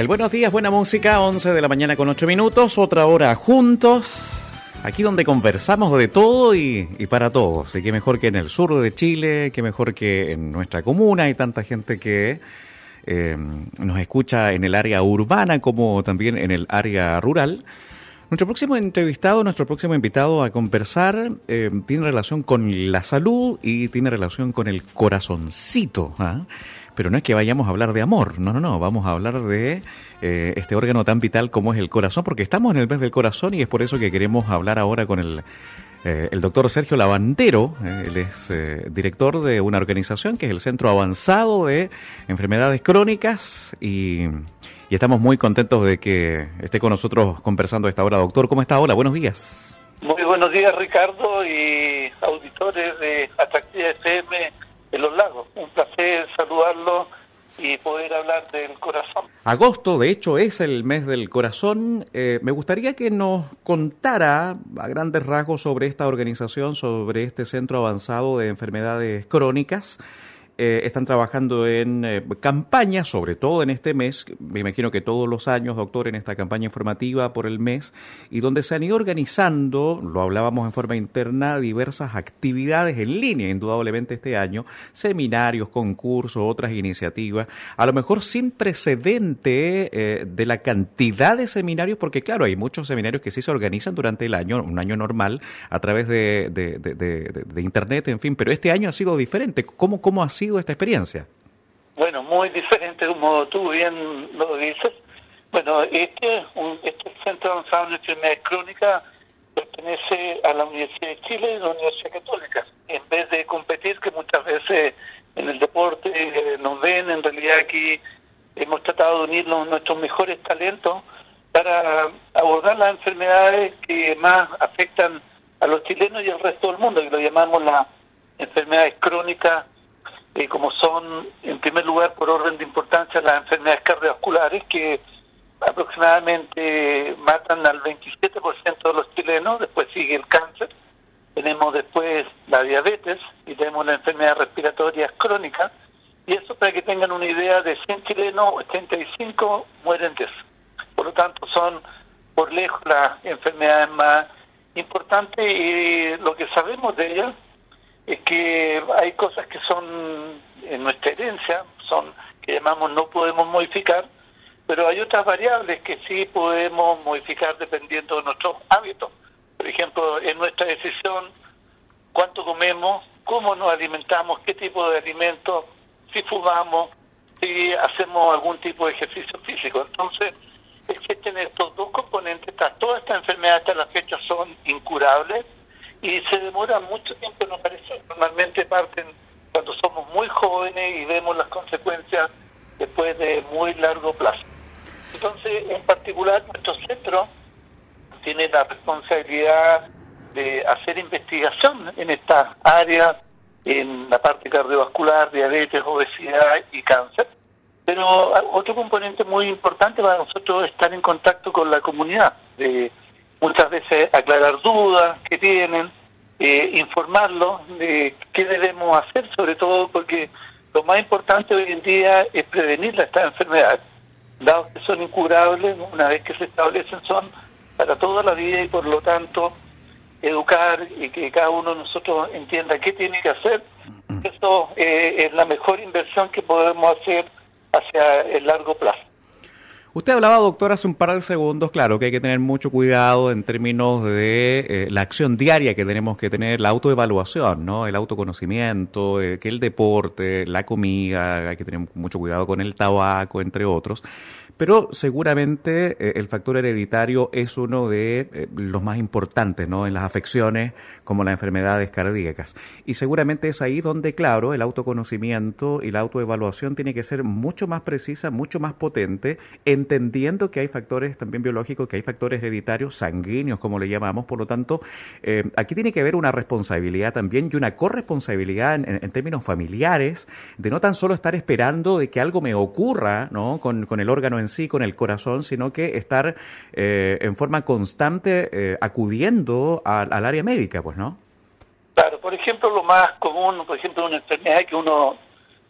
El buenos días, buena música, 11 de la mañana con 8 minutos, otra hora juntos. Aquí donde conversamos de todo y, para todos. Y qué mejor que en el sur de Chile, qué mejor que en nuestra comuna. Hay tanta gente que eh, nos escucha en el área urbana como también en el área rural. Nuestro próximo entrevistado, nuestro próximo invitado a conversar, eh, tiene relación con la salud y tiene relación con el corazoncito. ¿ah? Pero no es que vayamos a hablar de amor, no, no, no, vamos a hablar de eh, este órgano tan vital como es el corazón, porque estamos en el mes del corazón y es por eso que queremos hablar ahora con el, eh, el doctor Sergio Lavandero. él es director de una organización que es el Centro Avanzado de Enfermedades Crónicas y y estamos muy contentos de que esté con nosotros conversando a esta hora. Doctor, ¿cómo está? Hola, buenos días. Muy buenos días, Ricardo, y auditores de Atractiva FM de Los Lagos. Un placer saludarlo y poder hablar del corazón. Agosto, de hecho, es el mes del corazón. Eh, me gustaría que nos contara a grandes rasgos sobre esta organización, sobre este centro avanzado de enfermedades crónicas. Eh, están trabajando en eh, campañas, sobre todo en este mes, me imagino que todos los años, doctor, en esta campaña informativa por el mes, y donde se han ido organizando, lo hablábamos en forma interna, diversas actividades en línea, indudablemente este año, seminarios, concursos, otras iniciativas, a lo mejor sin precedente eh, de la cantidad de seminarios, porque claro, hay muchos seminarios que sí se organizan durante el año, un año normal, a través de, de Internet, en fin, pero este año ha sido diferente. ¿Cómo, cómo ha sido? Esta experiencia? Bueno, muy diferente, como tú bien lo dices. Bueno, este, un, este Centro Avanzado de Enfermedades Crónicas pertenece a la Universidad de Chile y la Universidad Católica. En vez de competir, que muchas veces en el deporte eh, nos ven, en realidad aquí hemos tratado de unir nuestros mejores talentos para abordar las enfermedades que más afectan a los chilenos y al resto del mundo, que lo llamamos las enfermedades crónicas eh, como son, en primer lugar, por orden de importancia, las enfermedades cardiovasculares, que aproximadamente matan al 27% de los chilenos, después sigue el cáncer, tenemos después la diabetes y tenemos la enfermedad respiratoria crónica, y eso para que tengan una idea, de 100 chilenos, 85 mueren de eso. Por lo tanto, son por lejos las enfermedades más importantes y lo que sabemos de ellas es que hay cosas que son en nuestra herencia, son que llamamos no podemos modificar, pero hay otras variables que sí podemos modificar dependiendo de nuestros hábitos. Por ejemplo, en nuestra decisión, cuánto comemos, cómo nos alimentamos, qué tipo de alimentos, si fumamos, si hacemos algún tipo de ejercicio físico. Entonces, existen estos dos componentes, todas estas enfermedades hasta la fecha son incurables y se demora mucho tiempo en aparecer. Normalmente parten cuando somos muy jóvenes y vemos las consecuencias después de muy largo plazo. Entonces, en particular, nuestro centro tiene la responsabilidad de hacer investigación en esta área, en la parte cardiovascular, diabetes, obesidad y cáncer. Pero otro componente muy importante para nosotros es estar en contacto con la comunidad, de muchas veces aclarar dudas que tienen, eh, informarlos de qué debemos hacer, sobre todo porque lo más importante hoy en día es prevenir estas enfermedades, dados que son incurables, una vez que se establecen son para toda la vida y por lo tanto educar y que cada uno de nosotros entienda qué tiene que hacer, eso eh, es la mejor inversión que podemos hacer hacia el largo plazo. Usted hablaba, doctor, hace un par de segundos, claro, que hay que tener mucho cuidado en términos de eh, la acción diaria que tenemos que tener, la autoevaluación, ¿no? El autoconocimiento, eh, que el deporte, la comida, hay que tener mucho cuidado con el tabaco, entre otros. Pero seguramente eh, el factor hereditario es uno de eh, los más importantes ¿no? en las afecciones como las enfermedades cardíacas. Y seguramente es ahí donde, claro, el autoconocimiento y la autoevaluación tiene que ser mucho más precisa, mucho más potente, entendiendo que hay factores también biológicos, que hay factores hereditarios, sanguíneos, como le llamamos. Por lo tanto, eh, aquí tiene que haber una responsabilidad también y una corresponsabilidad en, términos familiares de no tan solo estar esperando de que algo me ocurra ¿no? con, con el órgano en sí con el corazón, sino que estar eh, en forma constante eh, acudiendo al, área médica, pues, ¿no? Claro, por ejemplo, lo más común, por ejemplo, una enfermedad que uno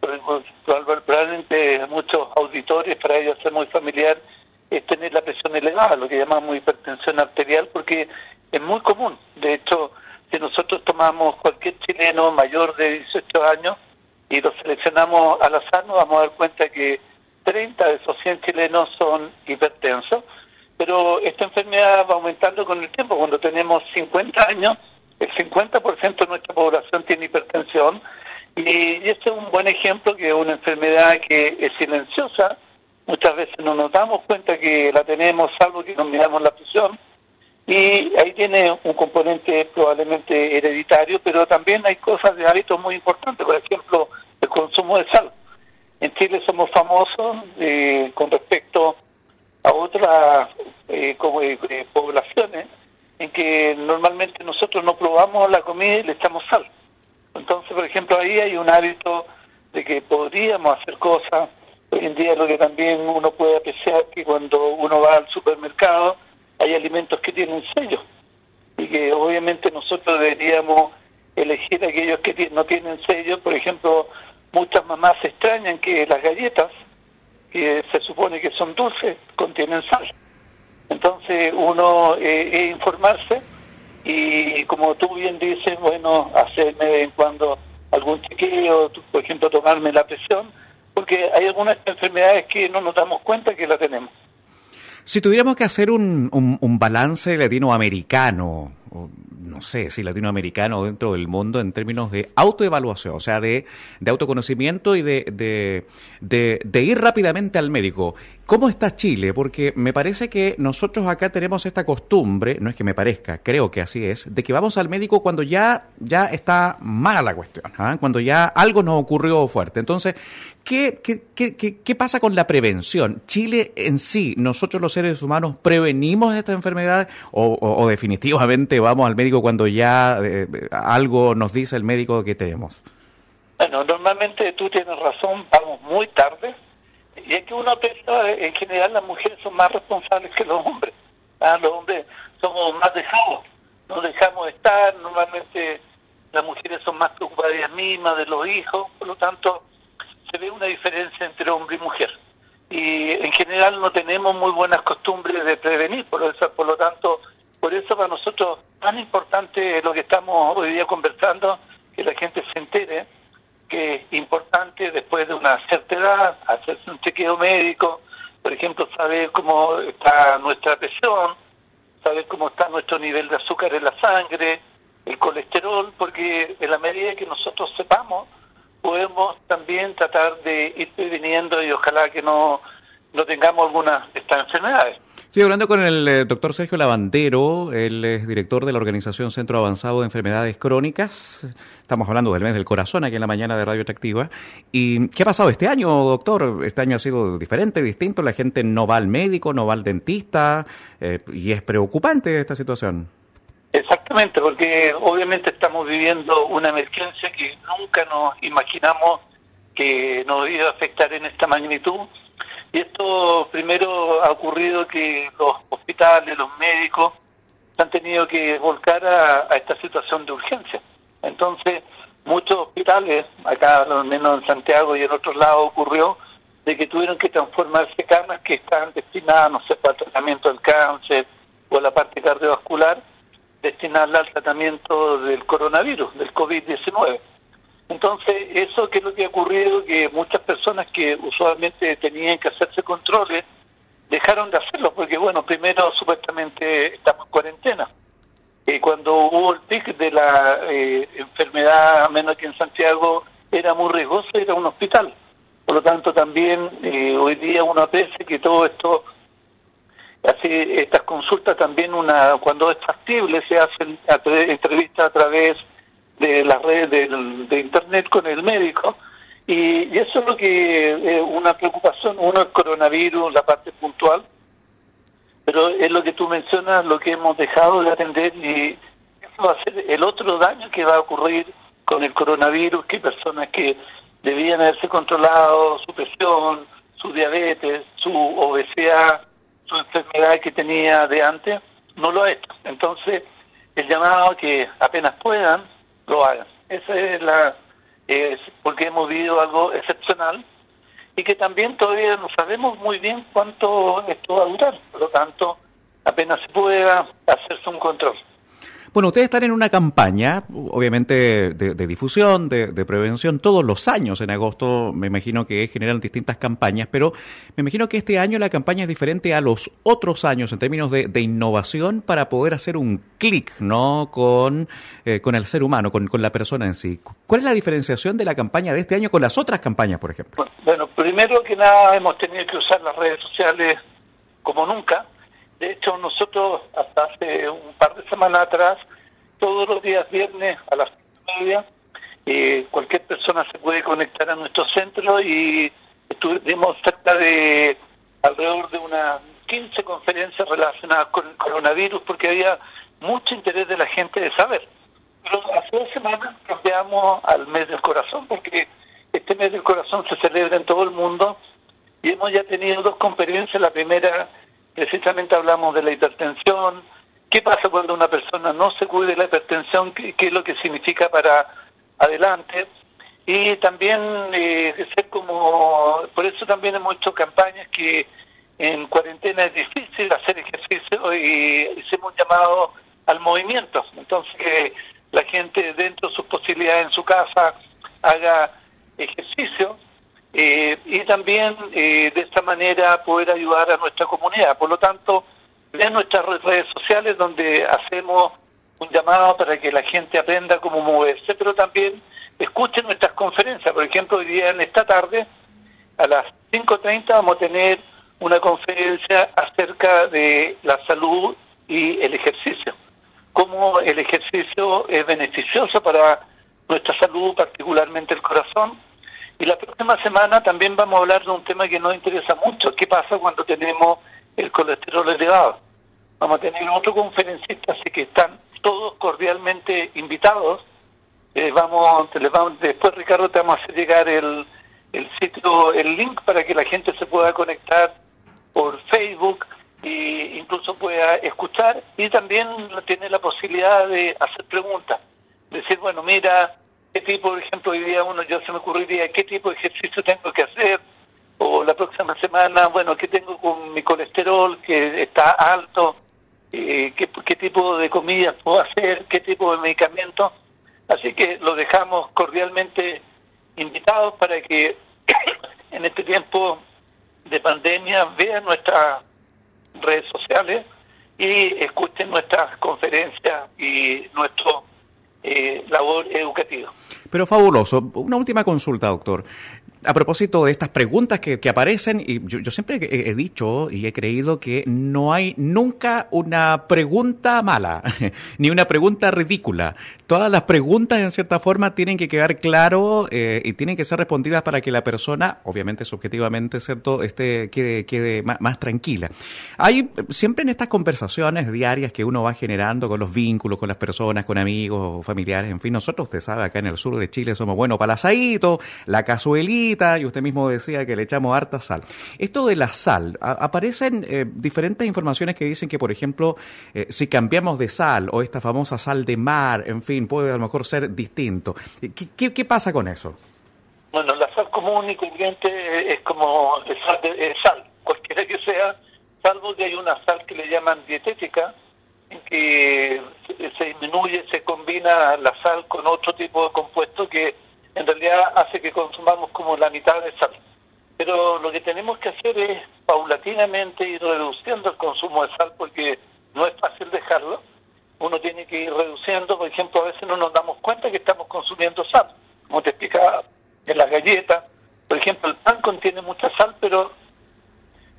probablemente muchos auditores, para ellos es muy familiar, es tener la presión elevada, lo que llamamos hipertensión arterial, porque es muy común. De hecho, si nosotros tomamos cualquier chileno mayor de 18 años y lo seleccionamos al azar, nos vamos a dar cuenta que 30 de esos 100 chilenos son hipertensos, pero esta enfermedad va aumentando con el tiempo. Cuando tenemos 50 años, el 50% de nuestra población tiene hipertensión y, este es un buen ejemplo que es una enfermedad que es silenciosa, muchas veces no nos damos cuenta que la tenemos salvo que nos miramos la presión y ahí tiene un componente probablemente hereditario, pero también hay cosas de hábitos muy importantes, por ejemplo, el consumo de sal. En Chile somos famosos eh, con respecto a otras eh, como, eh, poblaciones en que normalmente nosotros no probamos la comida y le echamos sal. Entonces, por ejemplo, ahí hay un hábito de que podríamos hacer cosas. Hoy en día lo que también uno puede apreciar que cuando uno va al supermercado, hay alimentos que tienen sello y que obviamente nosotros deberíamos elegir aquellos que no tienen sello. Por ejemplo, muchas mamás extrañan que las galletas, que se supone que son dulces, contienen sal. Entonces uno eh, es informarse y como tú bien dices, bueno, hacerme de vez en cuando algún chequeo, por ejemplo, tomarme la presión, porque hay algunas enfermedades que no nos damos cuenta que la tenemos. Si tuviéramos que hacer un, un, balance latinoamericano, no sé si latinoamericano dentro del mundo en términos de autoevaluación, o sea, de, de autoconocimiento y de, de, de, ir rápidamente al médico. ¿Cómo está Chile? Porque me parece que nosotros acá tenemos esta costumbre, no es que me parezca, creo que así es, de que vamos al médico cuando ya, ya está mala la cuestión, ¿ah? cuando ya algo nos ocurrió fuerte. Entonces, ¿qué, qué, qué, qué, pasa con la prevención? ¿Chile en sí, nosotros los seres humanos, prevenimos esta enfermedad o, o, definitivamente vamos al médico cuando ya eh, algo nos dice el médico que tenemos? Bueno, normalmente tú tienes razón, vamos muy tarde y es que uno piensa, en general las mujeres son más responsables que los hombres. ¿ah? Los hombres somos más dejados, nos dejamos estar, normalmente las mujeres son más preocupadas de ellas mismas, de los hijos, por lo tanto se ve una diferencia entre hombre y mujer. Y en general no tenemos muy buenas costumbres de prevenir, por eso, por lo tanto, por eso para nosotros tan importante lo que estamos hoy día conversando, que la gente se entere que es importante después de una cierta edad hacerse un chequeo médico, por ejemplo, saber cómo está nuestra presión, saber cómo está nuestro nivel de azúcar en la sangre, el colesterol, porque en la medida que nosotros sepamos, podemos también tratar de ir previniendo y ojalá que no no tengamos alguna de estas enfermedades. Estoy hablando con el eh, doctor Sergio Lavandero, él es director de la Organización Centro Avanzado de Enfermedades Crónicas. Estamos hablando del mes del corazón aquí en la mañana de Radio Atractiva. ¿Y qué ha pasado este año, doctor? Este año ha sido diferente, distinto. La gente no va al médico, no va al dentista eh, y es preocupante esta situación. Exactamente, porque obviamente estamos viviendo una emergencia que nunca nos imaginamos que nos iba a afectar en esta magnitud y esto primero ha ocurrido que los hospitales, los médicos, han tenido que volcar a, esta situación de urgencia. Entonces, muchos hospitales, acá al menos en Santiago y en otros lados ocurrió, de que tuvieron que transformarse camas que estaban destinadas, no sé, para el tratamiento del cáncer o la parte cardiovascular, destinarla al tratamiento del coronavirus, del COVID-19. Entonces, eso que es lo que ha ocurrido, que muchas personas que usualmente tenían que hacerse controles, dejaron de hacerlo, porque bueno, primero supuestamente estamos en cuarentena. y cuando hubo el pic de la eh, enfermedad, menos que en Santiago, era muy riesgoso ir a un hospital. Por lo tanto, también eh, hoy día uno aprecia que todo esto, así estas consultas también, una cuando es factible, se hacen entrevistas a través de las redes de, internet con el médico y, eso es lo que es una preocupación. Uno es coronavirus la parte puntual pero es lo que tú mencionas lo que hemos dejado de atender y eso va a ser el otro daño que va a ocurrir con el coronavirus que personas que debían haberse controlado su presión su diabetes su obesidad su enfermedad que tenía de antes no lo ha hecho. Entonces el llamado que apenas puedan lo hagan. Esa es la porque hemos vivido algo excepcional y que también todavía no sabemos muy bien cuánto esto va a durar. Por lo tanto, apenas se pueda hacerse un control. Bueno, ustedes están en una campaña, obviamente, de, difusión, de, prevención, todos los años. En agosto me imagino que generan distintas campañas, pero me imagino que este año la campaña es diferente a los otros años en términos de, innovación para poder hacer un clic, ¿no? Con, eh, con el ser humano, con, con la persona en sí. ¿Cuál es la diferenciación de la campaña de este año con las otras campañas, por ejemplo? Bueno, primero que nada hemos tenido que usar las redes sociales como nunca de hecho, nosotros hasta hace un par de semanas atrás, todos los días viernes a las media, eh, cualquier persona se puede conectar a nuestro centro y estuvimos cerca de alrededor de unas 15 conferencias relacionadas con el coronavirus porque había mucho interés de la gente de saber. Pero hace dos semanas cambiamos al mes del corazón porque este mes del corazón se celebra en todo el mundo y hemos ya tenido dos conferencias. La primera precisamente hablamos de la hipertensión, qué pasa cuando una persona no se cuide de la hipertensión, qué, es lo que significa para adelante. Y también eh, ser como, por eso también hemos hecho campañas que en cuarentena es difícil hacer ejercicio y hicimos llamado al movimiento. Entonces que la gente dentro de sus posibilidades en su casa haga ejercicio eh, y también eh, de esta manera poder ayudar a nuestra comunidad. Por lo tanto, en nuestras redes sociales donde hacemos un llamado para que la gente aprenda cómo moverse, pero también escuchen nuestras conferencias. Por ejemplo, hoy día en esta tarde, a las 5.30 vamos a tener una conferencia acerca de la salud y el ejercicio. Cómo el ejercicio es beneficioso para nuestra salud, particularmente el corazón, y la próxima semana también vamos a hablar de un tema que nos interesa mucho. ¿Qué pasa cuando tenemos el colesterol elevado? Vamos a tener otro conferencista, así que están todos cordialmente invitados. Eh, vamos, vamos, después Ricardo te vamos a hacer llegar el, el sitio, el link para que la gente se pueda conectar por Facebook e incluso pueda escuchar y también tiene la posibilidad de hacer preguntas. Decir, bueno, mira, qué tipo, por ejemplo, hoy día uno ya se me ocurriría qué tipo de ejercicio tengo que hacer, o la próxima semana, bueno, qué tengo con mi colesterol que está alto, eh, qué, qué tipo de comida puedo hacer, qué tipo de medicamentos. Así que lo dejamos cordialmente invitados para que en este tiempo de pandemia vean nuestras redes sociales y escuchen nuestras conferencias y nuestro eh, labor educativa. Pero fabuloso. Una última consulta, doctor a propósito de estas preguntas que, aparecen, y yo, siempre he, dicho y he creído que no hay nunca una pregunta mala, ni una pregunta ridícula. Todas las preguntas, en cierta forma, tienen que quedar claro eh, y tienen que ser respondidas para que la persona, obviamente subjetivamente, ¿cierto?, esté, quede, quede más, tranquila. Hay siempre en estas conversaciones diarias que uno va generando con los vínculos, con las personas, con amigos, familiares, en fin, nosotros, usted sabe, acá en el sur de Chile somos buenos para la cazuelita, y usted mismo decía que le echamos harta sal. Esto de la sal, aparecen eh, diferentes informaciones que dicen que, por ejemplo, eh, si cambiamos de sal o esta famosa sal de mar, en fin, puede a lo mejor ser distinto. ¿Qué, qué, pasa con eso? Bueno, la sal común y corriente es como sal, de, sal, cualquiera que sea, salvo que hay una sal que le llaman dietética, en que se disminuye, se combina la sal con otro tipo de compuesto que en realidad hace que consumamos como la mitad de sal. Pero lo que tenemos que hacer es paulatinamente ir reduciendo el consumo de sal porque no es fácil dejarlo. Uno tiene que ir reduciendo, por ejemplo, a veces no nos damos cuenta que estamos consumiendo sal. Como te explicaba, en las galletas, por ejemplo, el pan contiene mucha sal, pero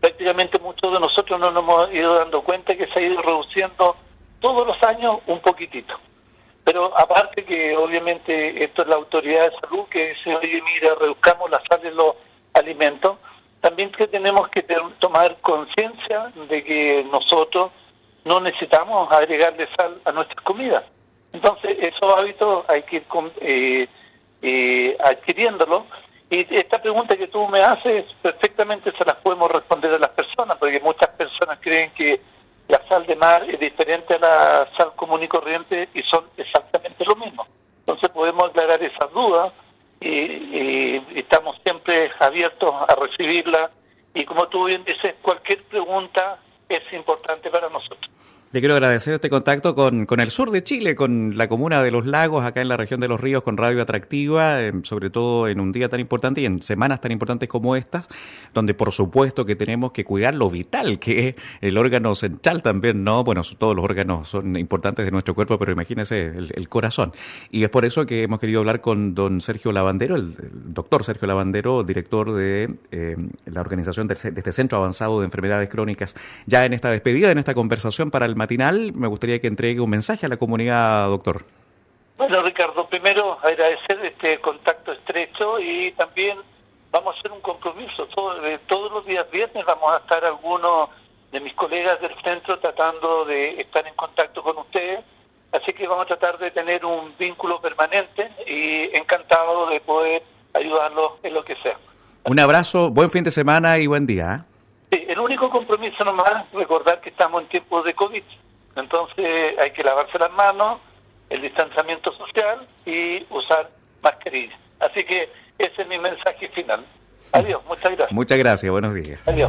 prácticamente muchos de nosotros no nos hemos ido dando cuenta que se ha ido reduciendo todos los años un poquitito. Pero aparte que obviamente esto es la autoridad de salud que dice, oye, mira, reduzcamos la sal de los alimentos, también que tenemos que tomar conciencia de que nosotros no necesitamos agregarle sal a nuestras comidas. Entonces, esos hábitos hay que ir eh, eh, adquiriéndolo. Y esta pregunta que tú me haces, perfectamente se las podemos responder a las personas, porque muchas personas creen que la sal de mar es diferente a la sal común y corriente y son exactamente lo mismo. Entonces podemos aclarar esas dudas y y, estamos siempre abiertos a recibirla y como tú bien dices, cualquier pregunta es importante para nosotros. Le quiero agradecer este contacto con, con, el sur de Chile, con la comuna de Los Lagos, acá en la región de Los Ríos, con Radio Atractiva, eh, sobre todo en un día tan importante y en semanas tan importantes como estas, donde por supuesto que tenemos que cuidar lo vital, que es el órgano central también, ¿no? Bueno, todos los órganos son importantes de nuestro cuerpo, pero imagínese el, corazón. Y es por eso que hemos querido hablar con don Sergio Lavandero, el, doctor Sergio Lavandero, director de eh, la organización de, de este Centro Avanzado de Enfermedades Crónicas, ya en esta despedida, en esta conversación para el matinal, me gustaría que entregue un mensaje a la comunidad, doctor. Bueno, Ricardo, primero agradecer este contacto estrecho y también vamos a hacer un compromiso. Eh, todos los días viernes vamos a estar algunos de mis colegas del centro tratando de estar en contacto con ustedes. Así que vamos a tratar de tener un vínculo permanente y encantado de poder ayudarlos en lo que sea. Un abrazo, buen fin de semana y buen día. Sí, el único compromiso nomás es recordar que estamos en tiempos de COVID, entonces hay que lavarse las manos, el distanciamiento social y usar mascarilla. Así que ese es mi mensaje final. Adiós, muchas gracias. Muchas gracias, buenos días. Adiós.